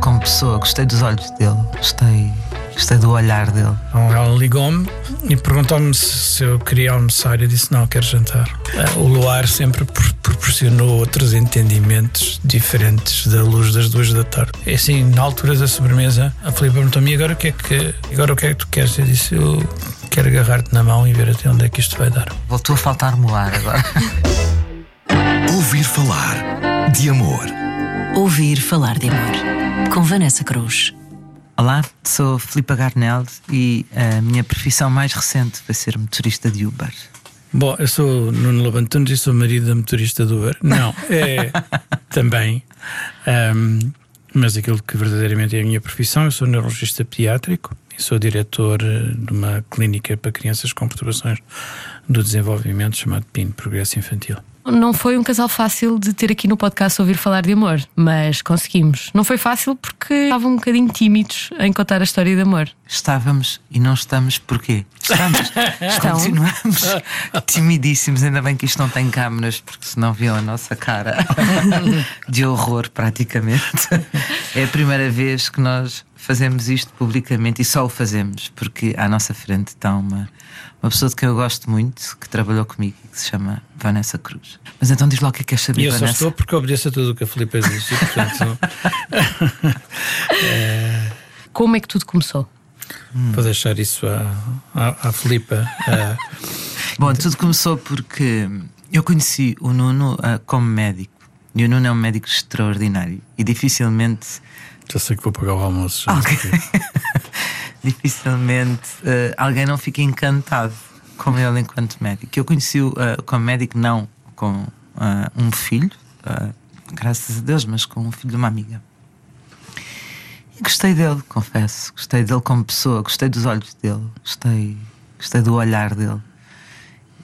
como pessoa, gostei dos olhos dele, gostei, gostei do olhar dele. Então ela ligou-me e perguntou-me se, se eu queria almoçar. Eu disse: Não, quero jantar. Eh, O luar sempre pro- proporcionou outros entendimentos diferentes da luz das duas da tarde. E assim, na altura da sobremesa, a Filipe perguntou-me: "E agora o que é que agora o que é que tu queres? Eu disse: Eu quero agarrar-te na mão e ver até onde é que isto vai dar. Voltou a faltar-me o ar agora. Ouvir falar de amor. Ouvir falar de amor. Com Vanessa Cruz. Olá, sou Filipe Garnel e a minha profissão mais recente foi ser motorista de Uber. Bom, eu sou Nuno Labantunes e sou marido da motorista do Uber. Não, é também. Ahm, mas aquilo que verdadeiramente é a minha profissão, eu sou neurologista pediátrico e sou diretor eh, de uma clínica para crianças com perturbações do desenvolvimento chamado PIN, Progresso Infantil. Não foi um casal fácil de ter aqui no podcast ouvir falar de amor, mas conseguimos. Não foi fácil porque estavam um bocadinho tímidos em contar a história de amor. Estávamos e não estamos porquê? Estamos. Estão. Continuamos timidíssimos, ainda bem que isto não tem câmaras, porque senão viam a nossa cara de horror praticamente. É a primeira vez que nós fazemos isto publicamente e só o fazemos porque à nossa frente está uma, uma pessoa de quem eu gosto muito, que trabalhou comigo e que se chama Vanessa Cruz. Mas então diz lá o que é que queres saber, E eu só Vanessa? estou porque obedeço a tudo o que a Filipe disse. portanto, Como é que tudo começou? vou deixar isso à, à, à Filipe. ah, Bom, tudo começou porque eu conheci o Nuno ah, como médico. E o Nuno é um médico extraordinário. E dificilmente, já sei que vou pagar o almoço. já Ok. sei. dificilmente ah, alguém não fica encantado com ele enquanto médico. Eu conheci-o ah, como médico, não com ah, um filho, graças a Deus, mas com um filho de uma amiga. E gostei dele, confesso. Gostei dele como pessoa, gostei dos olhos dele, gostei, gostei do olhar dele.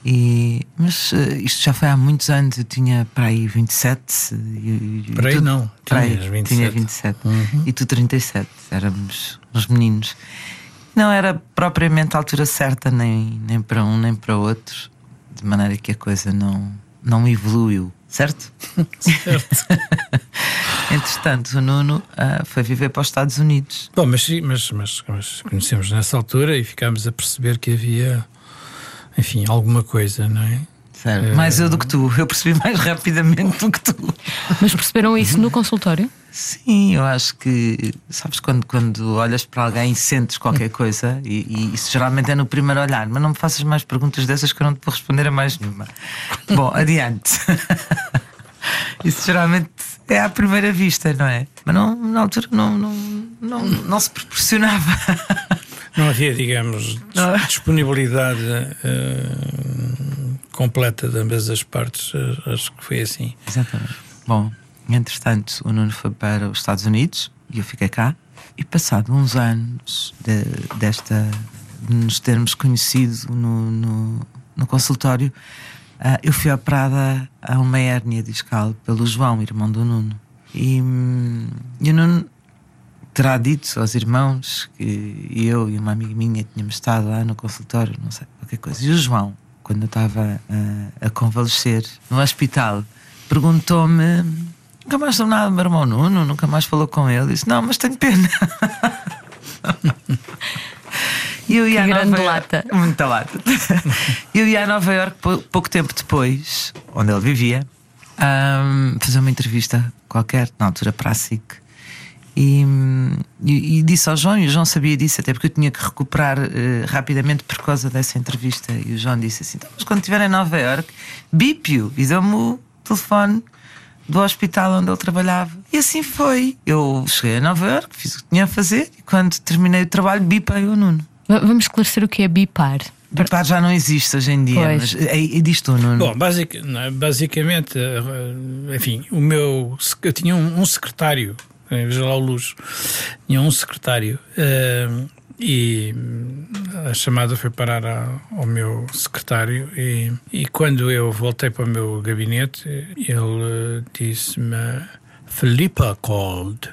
E, mas eh, isto já foi há muitos anos, eu tinha para aí 27. E, e Para aí tu- não, para aí, tinhas 27. tinha 27. E tu 37. Éramos uns meninos. Não era propriamente a altura certa, nem, nem para um nem para outro, de maneira que a coisa não, não evoluiu, certo? Certo. Entretanto, o Nuno ah, foi viver para os Estados Unidos. Bom, mas, mas, mas, mas conhecemos nessa altura e ficámos a perceber que havia, enfim, alguma coisa, não é? Certo. Mais eu do que tu, eu percebi mais rapidamente do que tu. Mas perceberam isso no consultório? Sim, eu acho que, sabes, quando, quando olhas para alguém e sentes qualquer coisa, e, e isso geralmente é no primeiro olhar, mas não me faças mais perguntas dessas que eu não te vou responder a mais nenhuma. Bom, adiante. Isso geralmente é à primeira vista, não é? Mas não, na altura não, não, não, não se proporcionava. Não havia, digamos, Não. disponibilidade eh, completa de ambas as partes. eh, Acho que foi assim. Exatamente. Bom, entretanto, o Nuno foi para os Estados Unidos e eu fiquei cá. E passado uns anos de, desta de nos termos conhecido no, no, no consultório, ah, eu fui operada a uma hérnia discal pelo João, irmão do Nuno. E, hum, e o Nuno terá dito aos irmãos que eu e uma amiga minha tínhamos estado lá no consultório, não sei, qualquer coisa. E o João, quando eu estava ah, a convalescer no hospital, perguntou-me: nunca mais soube nada do meu irmão Nuno, nunca mais falou com ele. Eu disse: não, mas tenho pena. Eu ia Que a grande Nova lata. Iorque- Muita lata. eu ia a Nova Iorque pou- pouco tempo depois, onde ele vivia, ahm, fazer uma entrevista qualquer, na altura para a SIC. E, e- e disse ao João, e o João sabia disso, até porque eu tinha que recuperar eh, rapidamente por causa dessa entrevista. E o João disse assim: "Então, mas quando estiver em Nova Iorque, bip-o e deu-me o telefone do hospital onde ele trabalhava. E assim foi. Eu cheguei a Nova Iorque, fiz o que tinha a fazer, e quando terminei o trabalho, bipei o Nuno. V- Vamos esclarecer o que é bipar. Bipar já não existe hoje em dia, Pois. mas é, é disto, Nuno. Bom, basic- é? basicamente, eh, enfim, o meu. Eu tinha um, um secretário, veja lá o luxo, tinha um secretário eh, e a chamada foi parar ao meu secretário. E, e quando eu voltei para o meu gabinete, ele disse-me: Filipa called.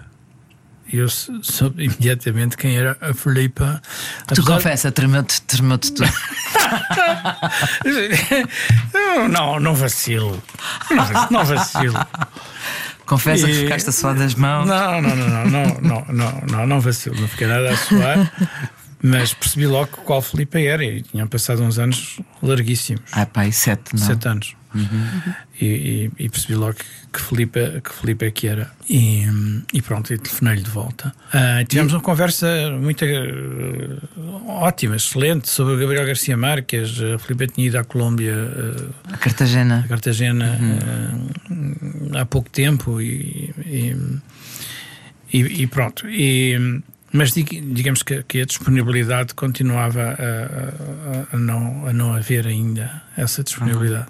E eu sou- soube imediatamente quem era a Filipa. tu Apesar- confessa, tremeu-te tremeu tudo. não, não vacilo. Não vac- Não vacilo. Confessa que ficaste a suar das mãos. Não, não, não, não, não, não, não, não vacilo, não fiquei nada a suar. Mas percebi logo qual Felipe era e tinham passado uns anos larguíssimos. Ah, pai, sete, não? Sete anos. E, e- e percebi logo que, que, Felipe, que Felipe é que era. E, e pronto, e telefonei-lhe de volta. Ah, tivemos uma conversa muito eh, ótima, excelente, sobre o Gabriel Garcia Marques. A Felipe tinha ido à Colômbia, eh, A Cartagena. a Cartagena, eh, há pouco tempo e, e, e- e pronto. E, mas dig- digamos que, que a disponibilidade continuava a, a- a não, a não haver ainda essa disponibilidade.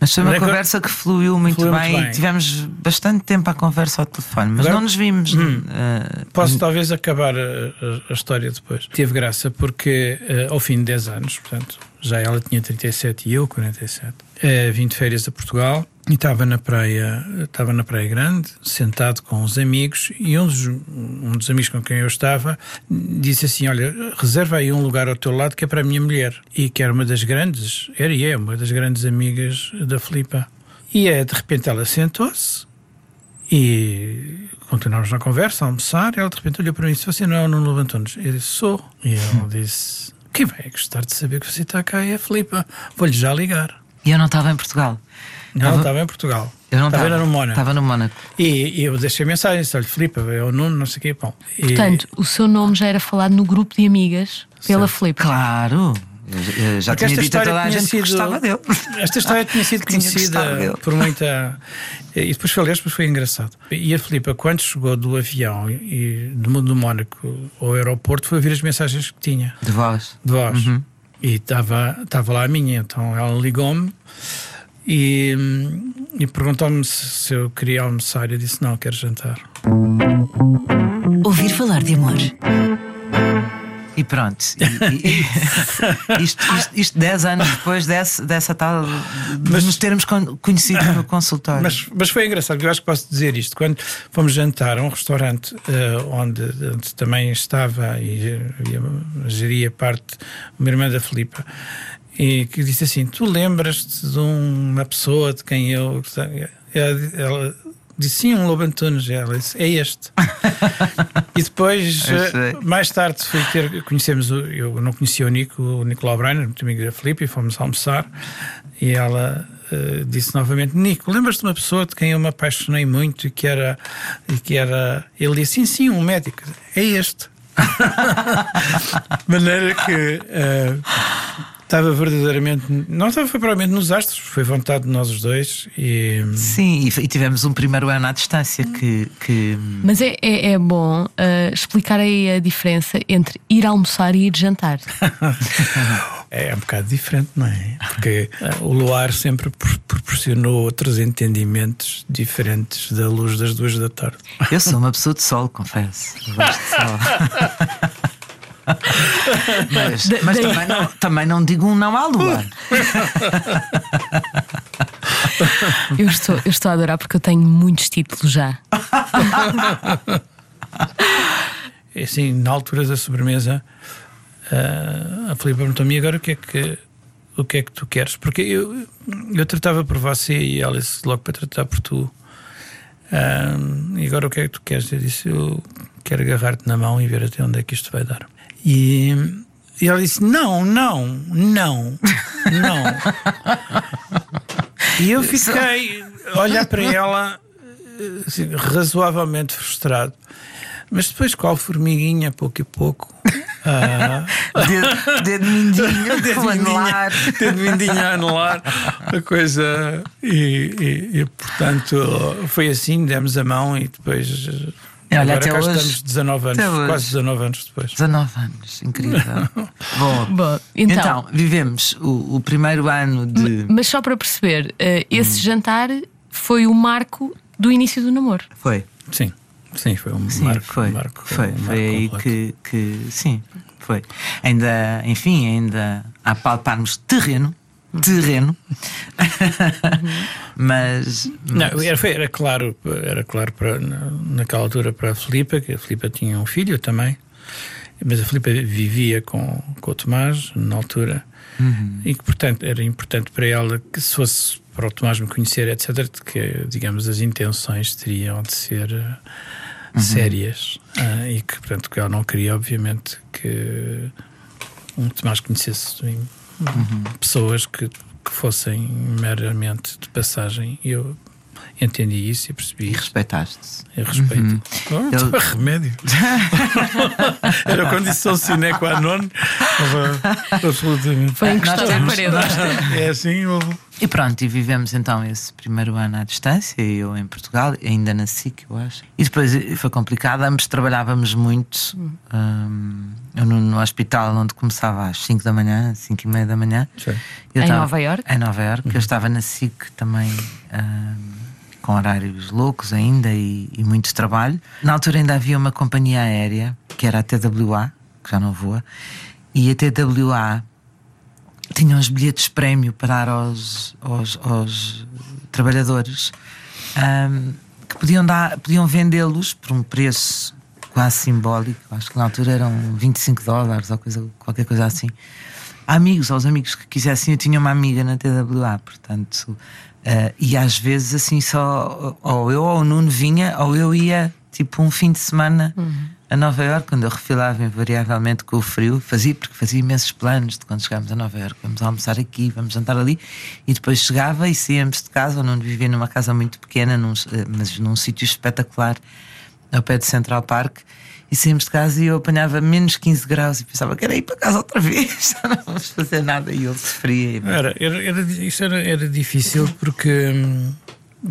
Mas foi uma Mas é conversa que fluiu muito, Fluiu muito bem, bem. e tivemos bastante tempo à conversa ao telefone, mas Agora- não nos vimos. Hum. eh, Posso talvez acabar a, a- história depois. Teve graça porque eh, ao fim de 10 anos, portanto, já ela tinha 37 e eu 47, eh, vim de férias a Portugal e estava na praia, estava na Praia Grande, sentado com uns amigos, e um dos, um dos amigos com quem eu estava disse assim: Olha, reserva aí um lugar ao teu lado que é para a minha mulher. E que era uma das grandes, era e é uma das grandes amigas da Filipa. E é, de repente ela sentou-se e continuámos na conversa, a almoçar. Ela de repente olhou para mim e disse: Você não é o Nuno Levantones? Eu disse: Sou. E ele disse: Quem vai gostar de saber que você está cá é a Filipa. Vou-lhe já ligar. E eu não estava em Portugal. Não, Estava- estava em Portugal. Eu não estava estava. no Mónaco. Estava no Mónaco. E, e eu deixei mensagem: disse, Olha, Filipa, é o Nuno, não sei o quê. Bom, e- Portanto, o seu nome já era falado no grupo de amigas pela Filipe. Claro. Eu já Porque tinha esta dito a história toda a tinha gente que sido- gostava dele. Esta história tinha sido conhecida por muita. E depois foi, aliás, depois foi engraçado. E a Filipa, quando chegou do avião e do, do Mónaco ao aeroporto, foi ouvir as mensagens que tinha De voz. de voz. Uhum. E estava estava lá a minha. Então ela ligou-me e, e perguntou-me se, se eu queria almoçar. Eu disse: Não, quero jantar. Ouvir falar de amor. E pronto. E, e- e- isto, isto, isto 10 anos depois desse, dessa tal. de Mas- nos termos con- conhecido no consultório. Mas, mas foi engraçado, eu acho que posso dizer isto. Quando fomos jantar a um restaurante eh, onde, onde também estava e havia, geria parte uma irmã da Filipa, e que disse assim: Tu lembras-te de uma pessoa de quem eu. Ela disse: Sim, um Lobo Antunes. Ela disse: É este. e depois, eh, mais tarde, fui ter, conhecemos, o, eu não conhecia o Nico, o Nicolau Breiner, muito amigo da Filipe, e fomos almoçar. E ela eh, disse novamente: Nico, lembras-te de uma pessoa de quem eu me apaixonei muito e que era. E que era ele disse: Sim, sim, um médico. É este. De maneira que. eh, Estava verdadeiramente. Não estava foi provavelmente nos astros, foi vontade de nós os dois. E, Sim, e, tivemos um primeiro ano à distância que. que Mas é, é, é bom ah, explicar aí a diferença entre ir almoçar e ir jantar. É um bocado diferente, não é? Porque o luar sempre pro- proporcionou outros entendimentos diferentes da luz das duas da tarde. eu sou uma pessoa de sol, confesso. Eu gosto de sol. mas mas também, não, também não digo um não à lua. Eu estou, eu estou a adorar porque eu tenho muitos títulos já. E assim, na altura da sobremesa, eh, a Filipe perguntou-me "E agora o que é que. O que é que tu queres? Porque eu, eu tratava por você e ela disse logo para tratar por tu. Ah, e agora o que é que tu queres? Eu disse: Eu quero agarrar-te na mão e ver até onde é que isto vai dar. E, e ela disse: Não, não, não, não. E eu fiquei a olhar para ela assim, razoavelmente frustrado. Mas depois, qual formiguinha, pouco e pouco, ah, Dedo, dedo mindinho, dedo anelar. dedo mindinho a anelar a coisa. E, e- e, portanto, foi assim: demos a mão e depois. E olha, agora até cá hoje- estamos 19 anos, hoje. quase 19 anos depois. 19 anos, incrível. Bom, Bom, então, então, vivemos o, o primeiro ano de. mas só para perceber, ah, esse Hum. jantar foi o marco do início do namoro. Foi. Sim, sim, foi um Sim, marco. foi. um marco foi, um marco foi aí completo. que, que. Sim, foi. Ainda, enfim, ainda a palparmos terreno. Terreno. mas. Não, mas- era, foi- era claro, era claro para, na- naquela altura para a Filipa, que a Filipa tinha um filho também, mas a Filipa vivia com, com o Tomás na altura Uhum. e que, portanto, era importante para ela que se fosse para o Tomás me conhecer, etc., que, digamos, as intenções teriam de ser uh, sérias uh, e que, portanto, que eu não queria, obviamente, que um Tomás conhecesse pessoas que, que fossem meramente de passagem. Eu entendi isso e percebi E isso. respeitaste. Eu respeito. Oh, Ele- então é remédio. Era condição sine qua non. Absolutamente. Foi encostado à temos- parede. É assim. E pronto, e vivemos então esse primeiro ano à distância, eu em Portugal, ainda na SIC, eu acho. E depois foi complicado, ambos trabalhávamos muito. hum, eu no, no hospital onde começava às 5 da manhã, 5 e meia da manhã. Sim. Eu Em estava- Nova Iorque? Em Nova Iorque, eu estava na SIC também. hum, com horários loucos ainda e, e muito trabalho. Na altura ainda havia uma companhia aérea, que era a TWA, que já não voa, e a TWA tinha uns bilhetes prémio para dar aos, aos, aos trabalhadores ahm, que podiam, dar, podiam vendê-los por um preço quase simbólico, acho que na altura eram 25 dólares ou coisa, qualquer coisa assim. A amigos, aos amigos que quisessem, eu tinha uma amiga na TWA, portanto, ah, e às vezes assim só, ou eu ou o Nuno vinha, ou eu ia tipo um fim de semana a Nova Iorque, quando eu refilava invariavelmente com o frio, fazia, porque fazia imensos planos de quando chegámos a Nova Iorque, vamos almoçar aqui, vamos jantar ali, e depois chegava e saíamos de casa, ou não vivia numa casa muito pequena, num, eh, mas num sítio espetacular, ao pé de Central Park, e saímos de casa e eu apanhava menos 15 graus e pensava que era ir para casa outra vez, já não vamos fazer nada, e ele sofria. Era, era, era, isso era, era difícil porque, hum,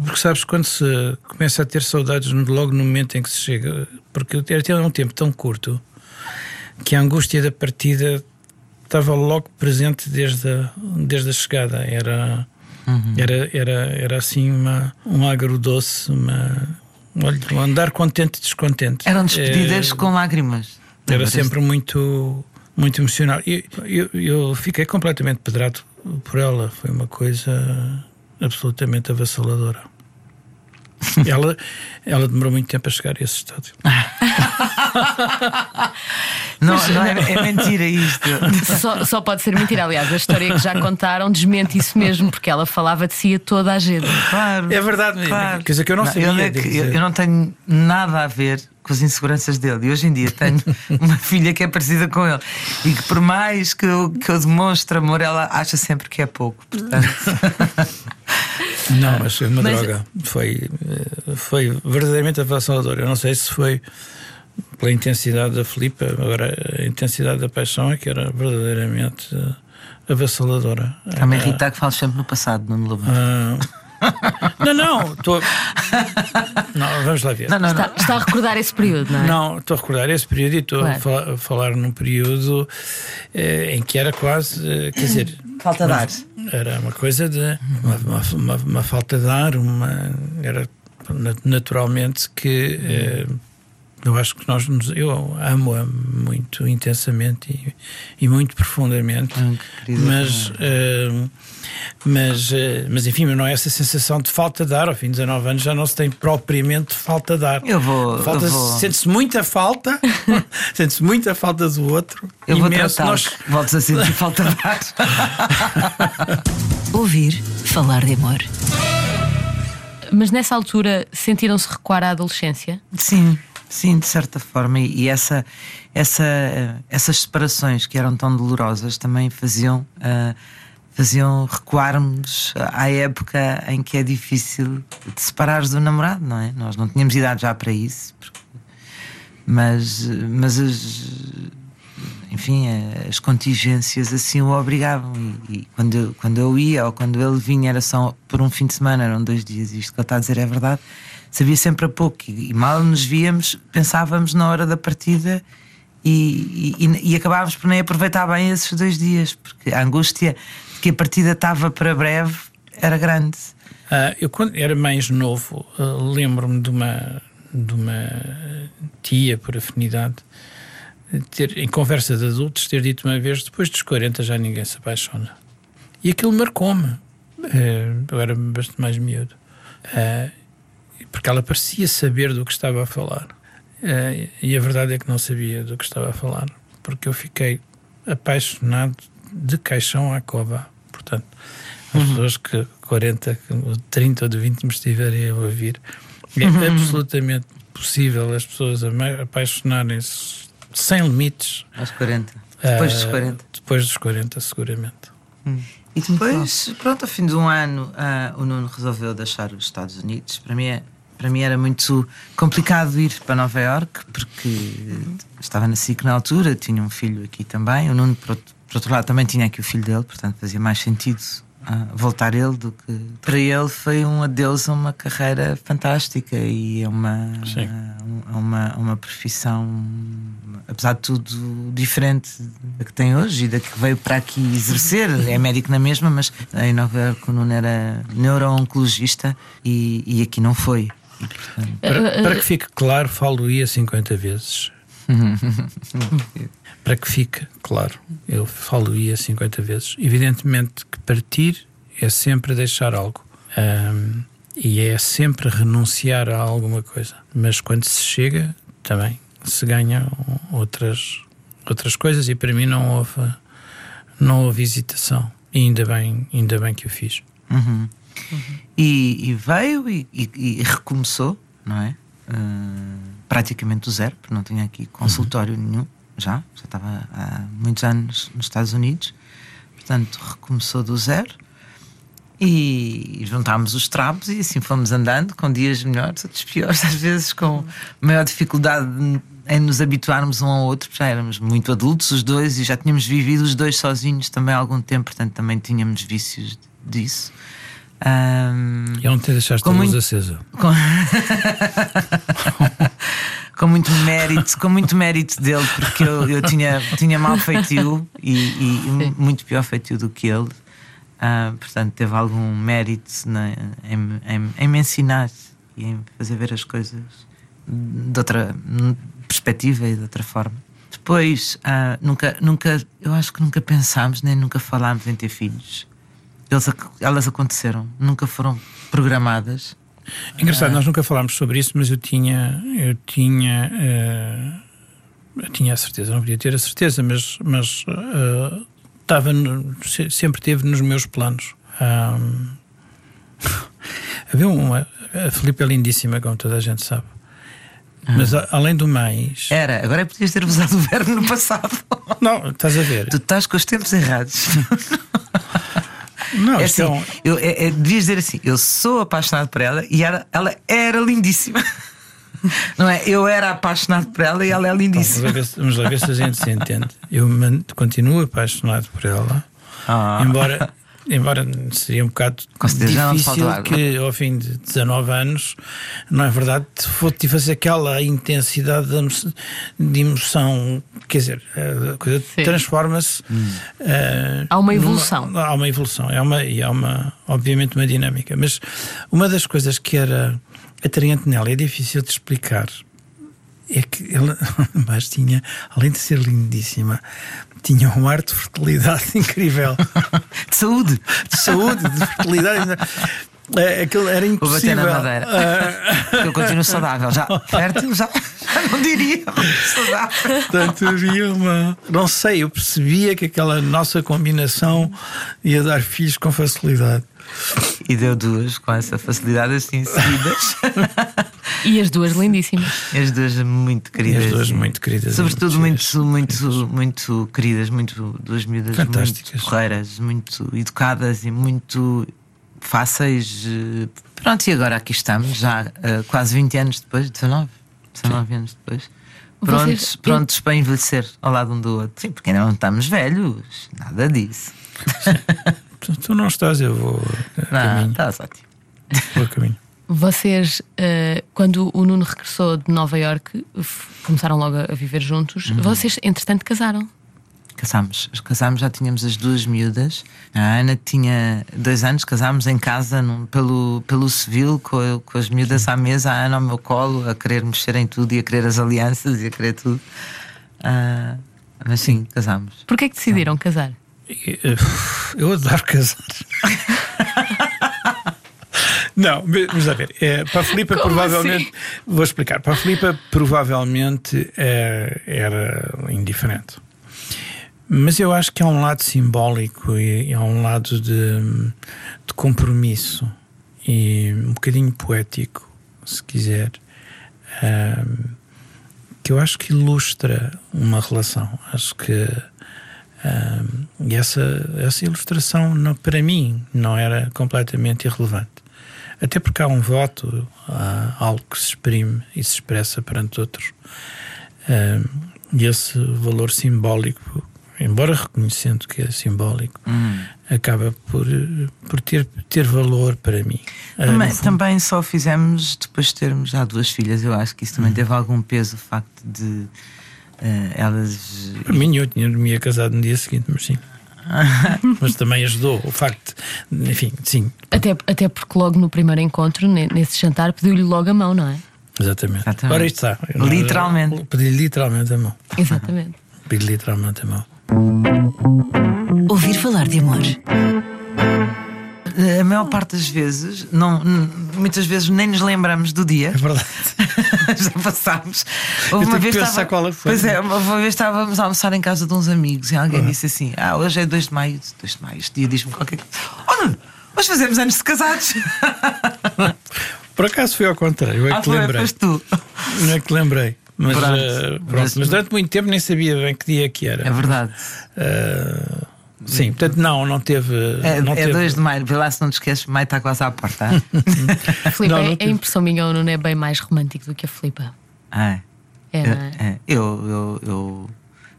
porque sabes quando se começa a ter saudades logo no momento em que se chega, porque era até um tempo tão curto que a angústia da partida estava logo presente desde a, desde a chegada. Era, era, era, era assim uma, um agro-doce, uma, olha, andar contente e descontente. Eram despedidas Eh, com lágrimas. era sempre muito, muito emocional. E eu, eu fiquei completamente pedrado por ela. Foi uma coisa absolutamente avassaladora. Ela, ela demorou muito tempo a chegar a esse estádio. Não, não é, é mentira isto. Só, só pode ser mentira. Aliás, a história que já contaram desmente isso mesmo, porque ela falava de si a toda a gente. Claro. É verdade, Claro. quer dizer que eu não sabia. eu, é que- eu- eu não tenho nada a ver com as inseguranças dele. E hoje em dia tenho uma filha que é parecida com ele. E que por mais que eu, que eu demonstre amor, ela acha sempre que é pouco. Portanto, Não, mas foi uma Mas- droga. Foi, eh, foi verdadeiramente avassalador. Eu não sei se foi pela intensidade da Filipa, agora a intensidade da paixão é que era verdadeiramente eh, avassaladora. está-me a Era- irritar que fales sempre no passado, não me lembro. Não, não, estou. Não, vamos lá ver. Não, não, Está, não. está a recordar esse período, não é? Não, estou a recordar esse período e estou Claro. a, falar, a falar num período eh, em que era quase, eh, quer dizer, Falta de ar. era uma coisa de uma, uma, uma- uma falta de ar, uma, era na- naturalmente que eh, eu acho que nós nos, eu amo-a muito intensamente e, e muito profundamente, Hum, querida mas, eh, mas, eh, mas enfim, não é essa sensação de falta de ar. Ao fim de 19 anos já não se tem propriamente falta de ar. Eu vou. Falta, eu vou, Sente-se muita falta, sente-se muita falta do outro. eu vou imenso. tratar Nós, Voltes a sentir falta de ar. Ouvir falar de amor. Mas nessa altura sentiram-se recuar à adolescência? Sim, sim, de certa forma. E, essa, essa, essas separações que eram tão dolorosas também faziam, ah, faziam recuarmos à época em que é difícil de separares do namorado, não é? Nós não tínhamos idade já para isso, porque- mas, mas as, enfim, as contingências assim o obrigavam. E, e quando, eu, quando eu ia ou quando ele vinha era só por um fim de semana, eram dois dias, isto que ele está a dizer é verdade. Sabia sempre a pouco e, mal nos víamos, pensávamos na hora da partida e, e, e- acabávamos por nem aproveitar bem esses dois dias, porque a angústia de que a partida estava para breve era grande. Ah, eu, quando era mais novo, ah, lembro-me de uma, de uma tia, por afinidade, ter, em conversa de adultos, ter dito uma vez: depois dos 40 já ninguém se apaixona. E aquilo marcou-me. Eh, eu era bastante mais miúdo. Porque ela parecia saber do que estava a falar. Eh, e a verdade é que não sabia do que estava a falar, porque eu fiquei apaixonado de caixão à cova. Portanto, as pessoas que 40, que 30 ou de 20 me estiverem a ouvir. É absolutamente possível as pessoas apaixonarem-se sem limites. Aos 40. Depois dos Ah, 40. Depois dos 40, seguramente. E depois, pronto, ao fim de um ano, ah, o Nuno resolveu deixar os Estados Unidos. Para mim, é- para mim era muito complicado ir para Nova York porque estava na SIC na altura, tinha um filho aqui também. O Nuno, por outro, por outro lado, também tinha aqui o filho dele, portanto fazia mais sentido ah, voltar ele do que. Para ele foi um adeus a uma carreira fantástica e a uma, Sim. a uma, a uma profissão, apesar de tudo, diferente da que tem hoje e da que veio para aqui exercer. É médico na mesma, mas em Nova Iorque o Nuno era neuro-oncologista e, e aqui não foi. Para, para que fique claro, falo-ia 50 vezes. para que fique claro, eu falo-ia 50 vezes. Evidentemente que partir é sempre deixar algo. Ahm, e é sempre renunciar a alguma coisa. Mas quando se chega, também se ganha outras, outras coisas e para mim não houve, não houve hesitação. E ainda bem, ainda bem que o fiz. Uhum. E, e veio e, e- e recomeçou, não é? Ah, praticamente do zero, porque não tinha aqui consultório nenhum, já, já estava há muitos anos nos Estados Unidos, portanto recomeçou do zero. E juntámos os trapos e assim fomos andando, com dias melhores, outros piores, às vezes com maior dificuldade em nos habituarmos um ao outro, já éramos muito adultos os dois e já tínhamos vivido os dois sozinhos também há algum tempo, portanto também tínhamos vícios disso. Ahm, E ontem deixaste Com a luz muito- acesa. com... com muito mérito, com muito mérito dele, porque eu, eu tinha, tinha mau feitio e, e muito pior feitio do que ele. Ah, portanto, teve algum mérito na- em, em- em me ensinar e em fazer ver as coisas de outra perspectiva e de outra forma. Depois, ah, nunca, nunca, eu acho que nunca pensámos nem nunca falámos em ter filhos. Eles, elas aconteceram, nunca foram programadas. Engraçado, nós nunca falámos sobre isso, mas eu tinha, eu tinha, eh, eu tinha a certeza, não podia ter a certeza, mas, mas eh, estava sempre teve nos meus planos. Ahm, havia uma, a Filipe é lindíssima, como toda a gente sabe. Mas a- além do mais, Era, agora é podias ter usado o verbo no passado. não, estás a ver? tu estás com os tempos errados. Não, É assim, é um- eu, é, é, devias dizer assim: eu sou apaixonado por ela e ela, ela era lindíssima. Não é? Eu era apaixonado por ela e ela é Vamos lindíssima. se, vamos lá ver se a gente se entende. Eu continuo apaixonado por ela, Ah. embora, embora seria um bocado não difícil água. que ao fim de 19 anos, não é verdade, tivesse aquela intensidade de emo- de emoção, quer dizer, a coisa transforma-se. eh, Há uma numa- evolução. há uma evolução, é uma, e há uma, obviamente, uma dinâmica. Mas uma das coisas que era atraente nela, é difícil de explicar, é que ela mas tinha, além de ser lindíssima, tinha um ar de fertilidade incrível. De saúde. De saúde, de fertilidade. É, aquilo era Vou bater impossível. na madeira. Ah, Eu continuo saudável. Já fértil, já, já não diria. Saudável. Portanto, havia uma. Não sei, eu percebia que aquela nossa combinação ia dar filhos com facilidade. E deu duas com essa facilidade assim seguidas. E as duas lindíssimas. E As duas muito queridas. as duas muito queridas. Sobretudo muito muito, muito, muito queridas, muito duas miúdas Fantásticas. muito porreiras, muito educadas e muito fáceis. eh, Pronto, e agora aqui estamos, já eh, quase 20 anos depois, 19, 19 anos depois. Prontos, Vocês- prontos para envelhecer ao lado um do outro. Sim, porque ainda não estamos velhos, nada disso. Tu, tu não estás, eu vou a Não, caminho. estás ótimo. Vou a caminho. Vocês, eh, quando o Nuno regressou de Nova Iorque, f- começaram logo a viver juntos. Uhum. Vocês, entretanto, casaram. Casámos, casámos, já tínhamos as duas miúdas. A Ana tinha dois anos, casámos em casa num- pelo, pelo civil, com, com as miúdas à mesa, a Ana ao meu colo, a querer mexer em tudo e a querer as alianças e a querer tudo. Ah, mas sim, casámos. Porquê é que decidiram casar? Eu adoro casar. Não, mas vamos lá ver. É, para a Filipa, Como provavelmente. assim? Vou explicar. Para a Filipa, provavelmente eh, era indiferente. Mas eu acho que há um lado simbólico e há um lado de, de compromisso e um bocadinho poético, se quiser, que eu acho que ilustra uma relação. Acho que e essa, essa ilustração, não, para mim, não era completamente irrelevante. Até porque há um voto, há algo que se exprime e se expressa perante outros. E esse valor simbólico, embora reconhecendo que é simbólico, Hum. acaba por, por ter, ter valor para mim. Ah, Também, também só fizemos depois de termos já duas filhas. Eu acho que isso também Hum. teve algum peso, o facto de eh, elas. Para mim, eu tinha me ia casado no dia seguinte, mas sim. mas também ajudou o facto, de- enfim, sim, Até, até porque logo no primeiro encontro, ne- nesse jantar, pediu-lhe logo a mão, não é? exatamente. Exatamente. Agora isto está. Literalmente. Pedi literalmente a mão. Exatamente. Pedi literalmente a mão. Ouvir falar de amor. A maior parte das vezes, não, muitas vezes nem nos lembramos do dia. É verdade. Já passámos. Eu tenho que pensar qual é foi. Pois é, uma vez estávamos a almoçar em casa de uns amigos e alguém disse assim: Ah, hoje é 2 de maio. 2 de maio, este dia diz-me qualquer coisa. Olha, hoje fazemos anos de casados. Por acaso foi ao contrário, eu é Ah, que foi, lembrei. foste tu. Não é que lembrei. Mas, Pronto. eh, pronto, Mas- mas durante muito tempo nem sabia bem que dia que era. É verdade. Eh, sim, portanto, não, não teve. É, não é teve. 2 de maio, vê lá se não te esqueces, maio está quase à porta. Filipe, Não, é- não a tive. impressão minha, o Nuno é bem mais romântico do que a Filipa. Ah, é. É, é? É, eu, eu, eu,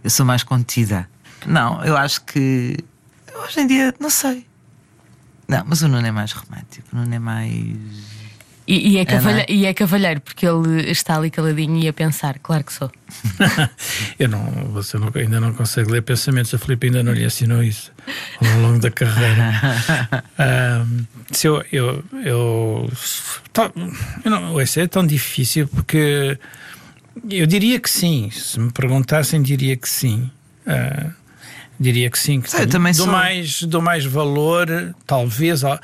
eu sou mais contida. Não, eu acho que hoje em dia, não sei. Não, mas o Nuno é mais romântico. O Nuno é mais. E, e é cavalhe- não é? e é cavalheiro, porque ele está ali caladinho e a pensar, claro que sou. Eu não, você não- ainda não consegue ler pensamentos. A Filipe ainda não lhe ensinou isso ao longo da carreira. Ahm, se eu, eu, eu, tá- eu não, isso é tão difícil porque eu diria que sim. Se me perguntassem, diria que sim. Ah, diria que sim. Que Sei, eu também dou, sou. mais, dou mais valor, talvez, a, a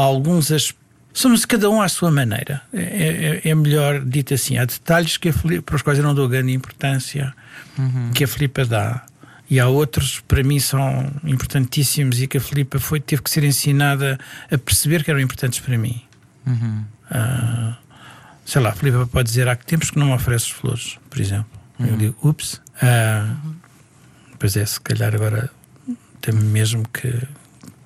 alguns aspectos. Somos cada um à sua maneira. É, é- é melhor dito assim. Há detalhes que Filipe, para os quais eu não dou grande importância que a Filipa dá. E há outros, para mim, são importantíssimos e que a Filipa foi, teve que ser ensinada a perceber que eram importantes para mim. Ah, sei lá, a Filipa pode dizer: há tempos que não me ofereces flores, por exemplo. Eu digo: ups. Ah, Pois é, se calhar agora tenho mesmo que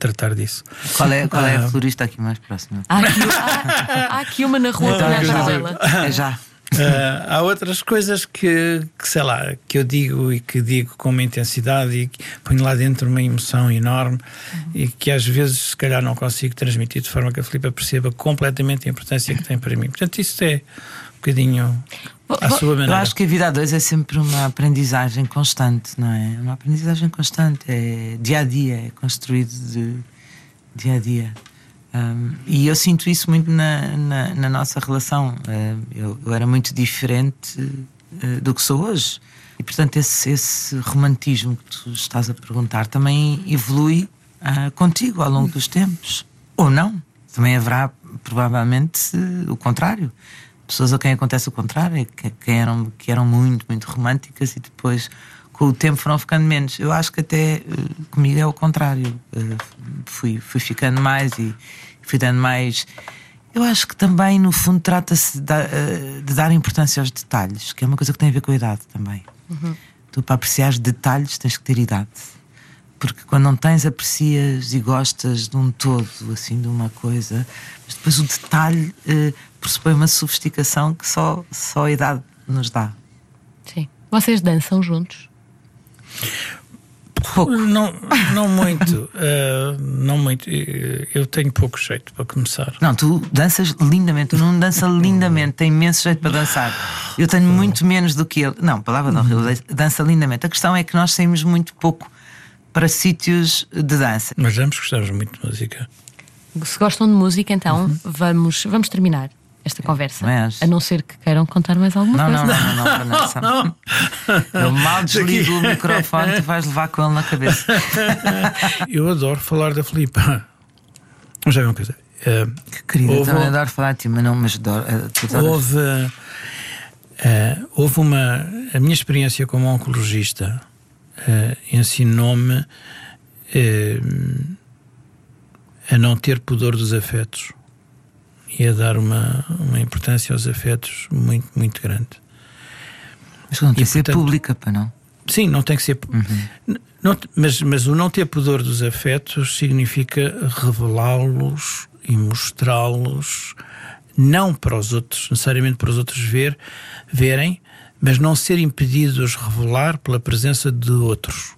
tratar disso. Qual é, qual é a Ah. florista aqui mais próxima? Há aqui, há- há aqui uma na rua Não, não. janela. É já. Ah, há outras coisas que, que, sei lá, que eu digo e que digo com uma intensidade e que ponho lá dentro uma emoção enorme e que às vezes, se calhar, não consigo transmitir de forma que a Filipe perceba completamente a importância que tem para mim. Portanto, isso é um bocadinho à sua Eu maneira. acho que a vida a dois é sempre uma aprendizagem constante, não é? Uma aprendizagem constante. É dia a dia, é construído de dia a dia. Um, e eu sinto isso muito na, na, na nossa relação. Eu, eu era muito diferente uh, do que sou hoje. E portanto, esse, esse romantismo que tu estás a perguntar também evolui ah, contigo ao longo dos tempos. Ou não. Também haverá, provavelmente, o contrário. Pessoas a quem acontece o contrário, que, que, eram, que eram muito, muito românticas e depois, com o tempo, foram ficando menos. Eu acho que até eh, comigo é o contrário. Eh, fui, fui ficando mais e fui dando mais. Eu acho que também, no fundo, trata-se de, dar- eh, de dar importância aos detalhes, que é uma coisa que tem a ver com a idade também. Tu, para apreciar os detalhes, tens que ter idade. Porque quando não tens, aprecias e gostas de um todo, assim, de uma coisa, mas depois o detalhe pressupõe uma sofisticação que só, só a idade nos dá. Sim. Vocês dançam juntos? Pouco. Não, não muito. ah, não muito. Eh, Eu tenho pouco jeito para começar. Não, tu danças lindamente, o Nuno dança lindamente, tem imenso jeito para dançar. Eu tenho muito menos do que ele. Não, palavra não, ele dança lindamente. A questão é que nós saímos muito pouco para sítios de dança. Mas ambos gostamos muito de música. Se gostam de música, então vamos, vamos terminar esta conversa. acho. A não ser que queiram contar mais alguma Não, coisa. não, não, não, não, não, não. Eu mal desligo o microfone, tu vais levar com ele na cabeça. Eu adoro falar da Filipa. Mas já é uma coisa. ah, Que querida, Houve- também adoro falar de ti, mas não, mas adoro. eh, Houve, eh, houve uma. A minha experiência como oncologista uh, ensinou-me uh, a não ter pudor dos afetos e a dar uma, uma importância aos afetos muito, muito grande. Mas não tem que ser pública, para não? Sim, não tem que ser. Uhum. Não, mas, mas o não ter pudor dos afetos significa revelá-los e mostrá-los, não para os outros, necessariamente para os outros ver, verem, mas não ser impedido de revelar pela presença de outros.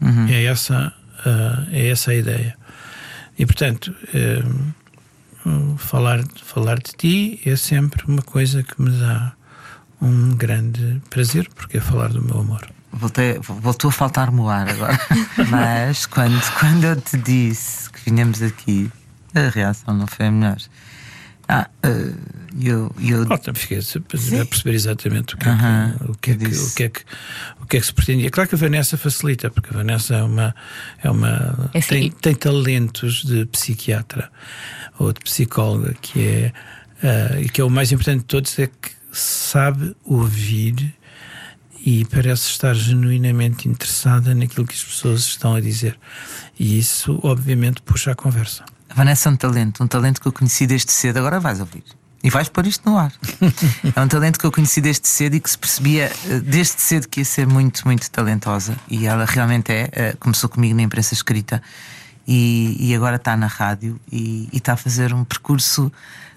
Uhum. É, essa, uh, é essa a ideia. E portanto, uh, falar, falar de ti é sempre uma coisa que me dá um grande prazer, porque é falar do meu amor. Voltei, voltou a faltar-me o ar agora. Mas quando, quando eu te disse que vinhamos aqui, a reação não foi a melhor. Ah, uh, eu, eu... Oh, fiquei a perceber exatamente o que, é que, o, que é que, o, que é que, o que é que se pretendia. Claro que a Vanessa facilita, porque a Vanessa é uma. É uma é tem, tem talentos de psiquiatra ou de psicóloga, que é. Uh, e que é o mais importante de todos, é que sabe ouvir e parece estar genuinamente interessada naquilo que as pessoas estão a dizer. E isso, obviamente, puxa a conversa. A Vanessa é um talento, um talento que eu conheci desde cedo, agora vais ouvir. E vais pôr isto no ar. é um talento que eu conheci desde cedo e que se percebia eh, desde cedo que ia ser muito, muito talentosa. E ela realmente é. Eh, começou comigo na imprensa escrita e, e agora está na rádio e, e está a fazer um percurso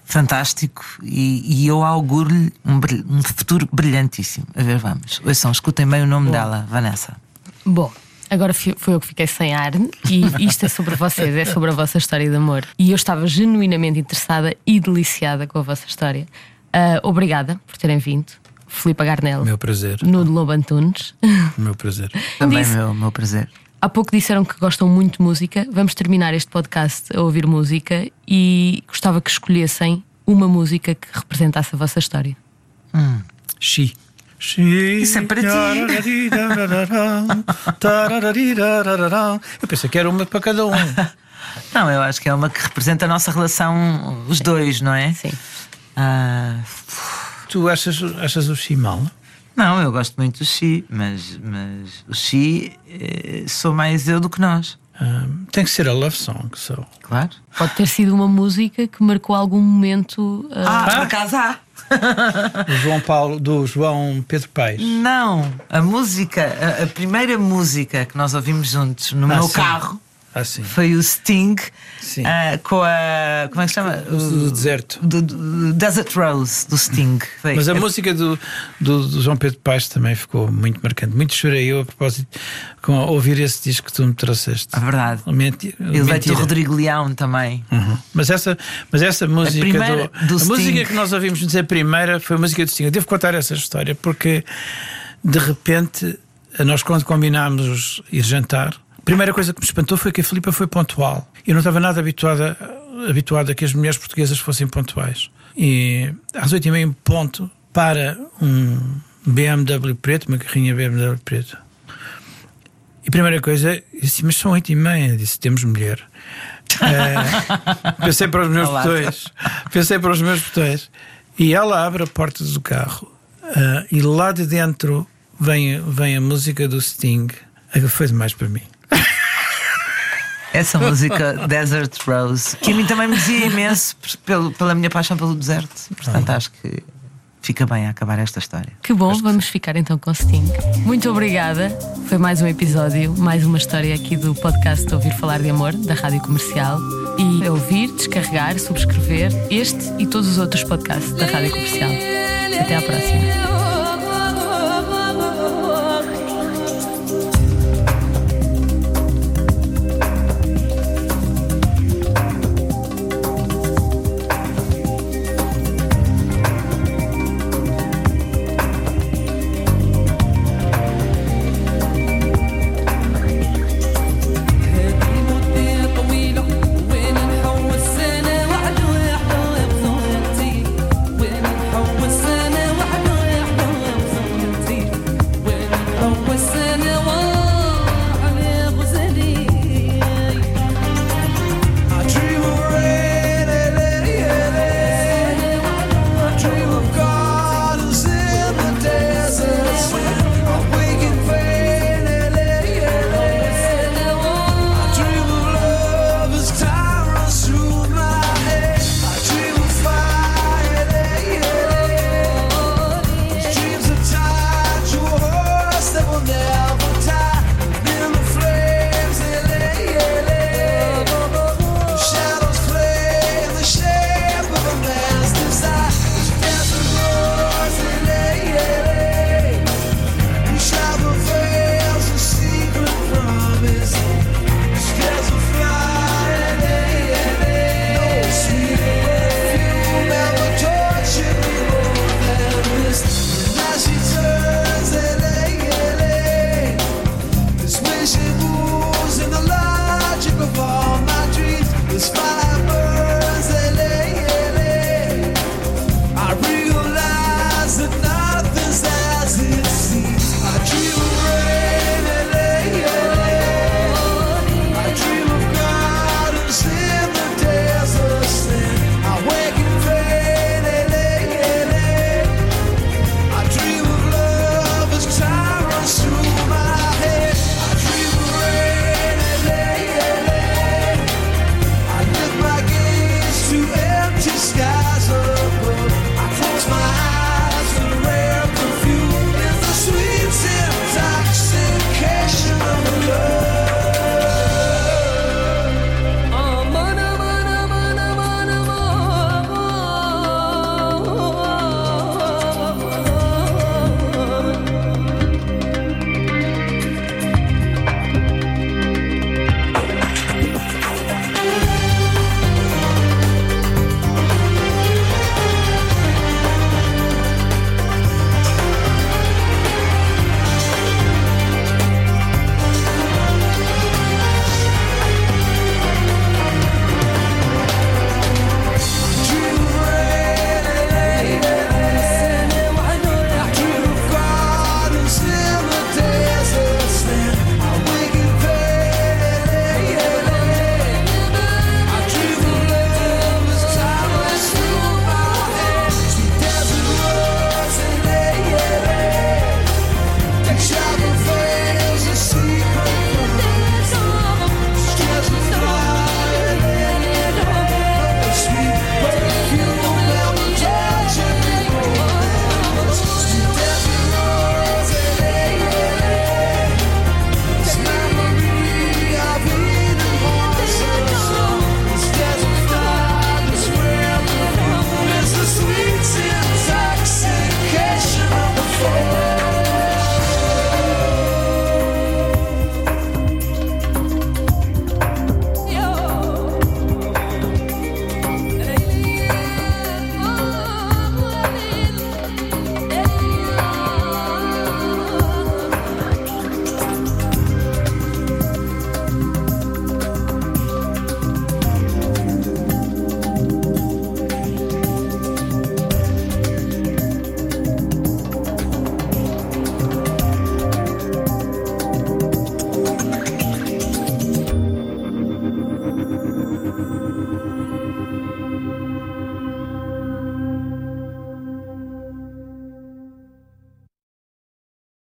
fantástico e, e eu auguro-lhe um, um, futuro brilhantíssimo. A ver, vamos. Ouçam, escutem bem o nome Bom. dela, Vanessa. Bom. Agora foi eu que fiquei sem ar e isto é sobre vocês, é sobre a vossa história de amor. E eu estava genuinamente interessada e deliciada com a vossa história. Uh, obrigada por terem vindo. Filipe Garnel. Meu prazer. Nuno Lobo Antunes. Meu prazer. Também Disse, meu, meu prazer. Há pouco disseram que gostam muito de música. Vamos terminar este podcast a ouvir música e gostava que escolhessem uma música que representasse a vossa história. Hum. She. Isso é para ti. Eu pensei que era uma para cada um. Não, eu acho que é uma que representa a nossa relação, os dois, não é? Sim. Ah, tu achas, achas o Xi mal? Não, eu gosto muito do Xi, mas, mas o Xi eh, sou mais eu do que nós. Ah, tem que ser a love song, so. Claro. Pode ter sido uma música que marcou algum momento. Uh... Ah, por acaso há. Do João Paulo, do João Pedro Paes. Não, a música, a, a primeira música que nós ouvimos juntos no ah, meu sim. carro ah, foi o Sting uh, com a. Como é que se chama? O, do deserto. Do, do, Desert Rose, do Sting. Foi. Mas a música do, do, João Pedro Paes também ficou muito marcante. Muito chorei eu a propósito com ouvir esse disco que tu me trouxeste. A verdade. Mentira. Ele veio do Rodrigo Leão também. Uhum. Mas, essa, mas essa música. A, primeira, do, do a música que nós ouvimos dizer primeira foi a música do Sting. Eu devo contar essa história porque de repente nós quando combinámos ir jantar a primeira coisa que me espantou foi que a Filipa foi pontual. Eu não estava nada habituada, habituada a que as mulheres portuguesas fossem pontuais. E às oito e meia ponto para um BMW preto, uma carrinha BMW preto. E a primeira coisa, disse, mas são oito e meia. Disse, temos mulher. é, pensei para os meus Olá. botões. Pensei para os meus botões. E ela abre a porta do carro uh, e lá de dentro vem, vem a música do Sting. Foi demais para mim. Essa música Desert Rose, que a mim também me dizia imenso pelo, pela minha paixão pelo deserto. Portanto, ah. acho que fica bem a acabar esta história. Que bom, vamos ficar então com Sting. Muito obrigada. Foi mais um episódio, mais uma história aqui do podcast Ouvir Falar de Amor, da Rádio Comercial. E ouvir, descarregar, subscrever este e todos os outros podcasts da Rádio Comercial. Até à próxima.